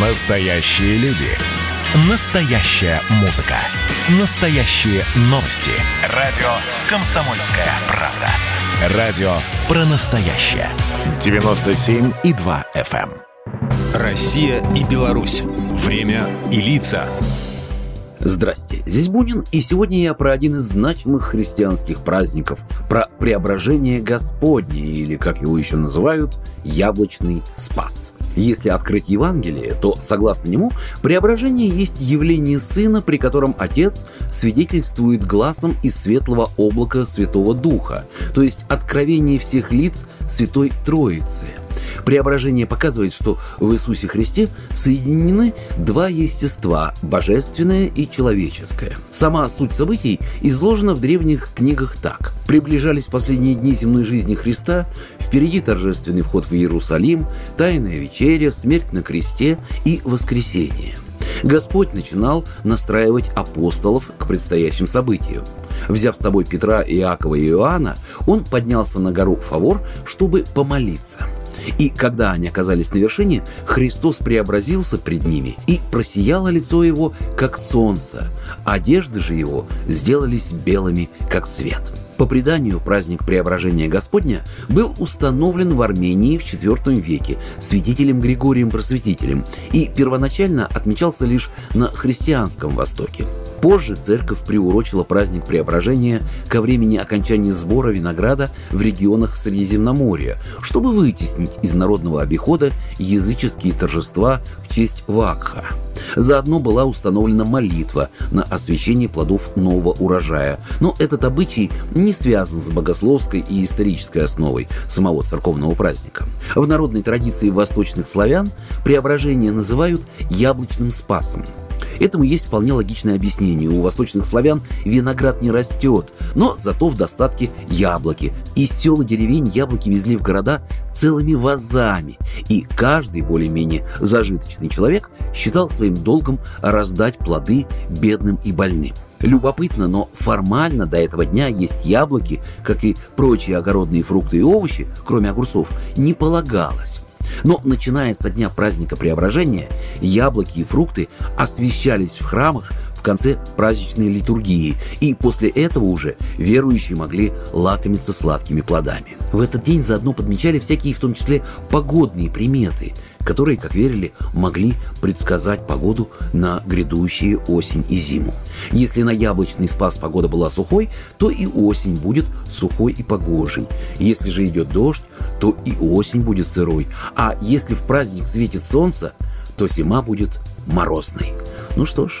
Настоящие люди. Настоящая музыка. Настоящие новости. Радио «Комсомольская правда». Радио про настоящее. 97,2 FM. эм. Россия и Беларусь. Время и лица. Здрасте, здесь Бунин, и сегодня я про один из значимых христианских праздников, про преображение Господне, или, как его еще называют, яблочный спас. Если открыть Евангелие, то, согласно нему, преображение есть явление Сына, при котором Отец свидетельствует глазом из светлого облака Святого Духа, то есть откровение всех лиц Святой Троицы – Преображение показывает, что в Иисусе Христе соединены два естества – божественное и человеческое. Сама суть событий изложена в древних книгах так. Приближались последние дни земной жизни Христа, впереди торжественный вход в Иерусалим, тайная вечеря, смерть на кресте и воскресение. Господь начинал настраивать апостолов к предстоящим событию. Взяв с собой Петра, Иакова и Иоанна, он поднялся на гору Фавор, чтобы помолиться – и когда они оказались на вершине, Христос преобразился пред ними, и просияло лицо его, как солнце, одежды же его сделались белыми, как свет. По преданию, праздник Преображения Господня был установлен в Армении в IV веке святителем Григорием Просветителем и первоначально отмечался лишь на христианском Востоке. Позже церковь приурочила праздник Преображения ко времени окончания сбора винограда в регионах Средиземноморья, чтобы вытеснить из народного обихода языческие торжества в честь Вакха. Заодно была установлена молитва на освящение плодов нового урожая. Но этот обычай не связан с богословской и исторической основой самого церковного праздника. В народной традиции восточных славян преображение называют яблочным спасом – Этому есть вполне логичное объяснение. У восточных славян виноград не растет, но зато в достатке яблоки. Из сел и деревень яблоки везли в города целыми вазами, и каждый более-менее зажиточный человек считал своим долгом раздать плоды бедным и больным. Любопытно, но формально до этого дня есть яблоки, как и прочие огородные фрукты и овощи, кроме огурцов, не полагалось. Но начиная со дня праздника Преображения, яблоки и фрукты освещались в храмах в конце праздничной литургии, и после этого уже верующие могли лакомиться сладкими плодами. В этот день заодно подмечали всякие, в том числе, погодные приметы – которые, как верили, могли предсказать погоду на грядущие осень и зиму. Если на яблочный спас погода была сухой, то и осень будет сухой и погожей. Если же идет дождь, то и осень будет сырой. А если в праздник светит солнце, то зима будет морозной. Ну что ж,